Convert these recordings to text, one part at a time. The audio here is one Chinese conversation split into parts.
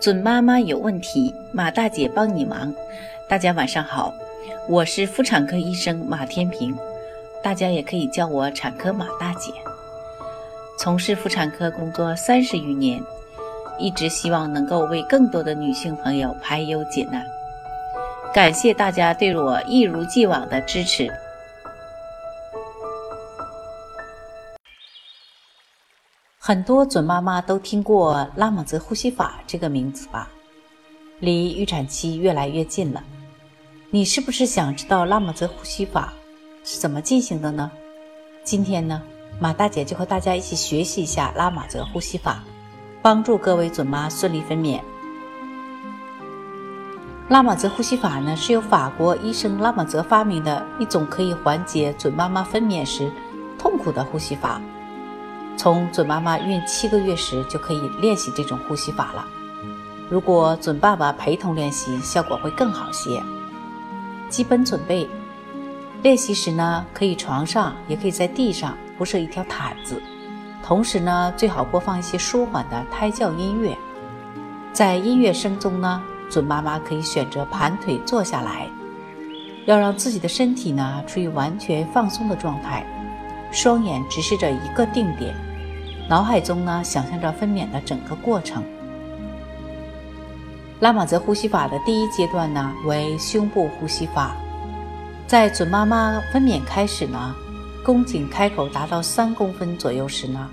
准妈妈有问题，马大姐帮你忙。大家晚上好，我是妇产科医生马天平，大家也可以叫我产科马大姐。从事妇产科工作三十余年，一直希望能够为更多的女性朋友排忧解难。感谢大家对我一如既往的支持。很多准妈妈都听过拉玛泽呼吸法这个名字吧？离预产期越来越近了，你是不是想知道拉玛泽呼吸法是怎么进行的呢？今天呢，马大姐就和大家一起学习一下拉玛泽呼吸法，帮助各位准妈顺利分娩。拉玛泽呼吸法呢，是由法国医生拉玛泽发明的一种可以缓解准妈妈分娩时痛苦的呼吸法。从准妈妈孕七个月时就可以练习这种呼吸法了。如果准爸爸陪同练习，效果会更好些。基本准备：练习时呢，可以床上，也可以在地上铺设一条毯子。同时呢，最好播放一些舒缓的胎教音乐。在音乐声中呢，准妈妈可以选择盘腿坐下来，要让自己的身体呢处于完全放松的状态，双眼直视着一个定点。脑海中呢，想象着分娩的整个过程。拉玛泽呼吸法的第一阶段呢，为胸部呼吸法。在准妈妈分娩开始呢，宫颈开口达到三公分左右时呢，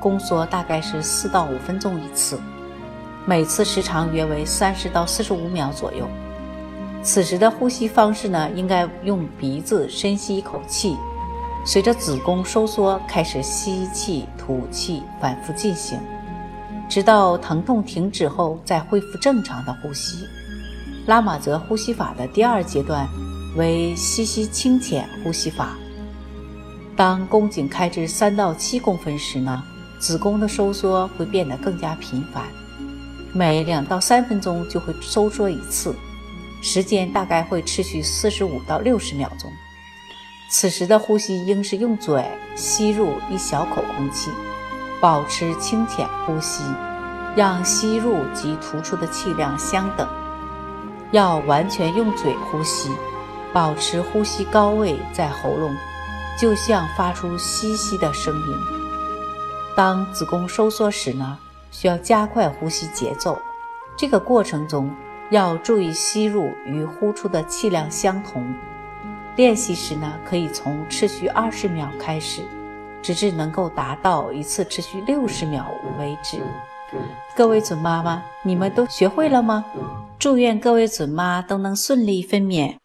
宫缩大概是四到五分钟一次，每次时长约为三十到四十五秒左右。此时的呼吸方式呢，应该用鼻子深吸一口气。随着子宫收缩，开始吸气、吐气，反复进行，直到疼痛停止后，再恢复正常的呼吸。拉玛泽呼吸法的第二阶段为吸吸清浅呼吸法。当宫颈开至三到七公分时呢，子宫的收缩会变得更加频繁，每两到三分钟就会收缩一次，时间大概会持续四十五到六十秒钟。此时的呼吸应是用嘴吸入一小口空气，保持清浅呼吸，让吸入及吐出的气量相等。要完全用嘴呼吸，保持呼吸高位在喉咙，就像发出吸吸的声音。当子宫收缩时呢，需要加快呼吸节奏。这个过程中要注意吸入与呼出的气量相同。练习时呢，可以从持续二十秒开始，直至能够达到一次持续六十秒为止。各位准妈妈，你们都学会了吗？祝愿各位准妈都能顺利分娩。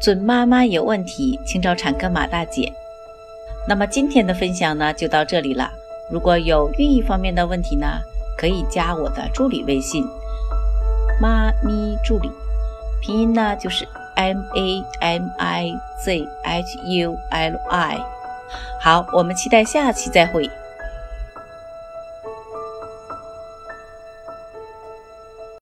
准妈妈有问题，请找产科马大姐。那么今天的分享呢，就到这里了。如果有孕育方面的问题呢，可以加我的助理微信“妈咪助理”。拼音呢就是 M A M I Z H U L I。好，我们期待下期再会。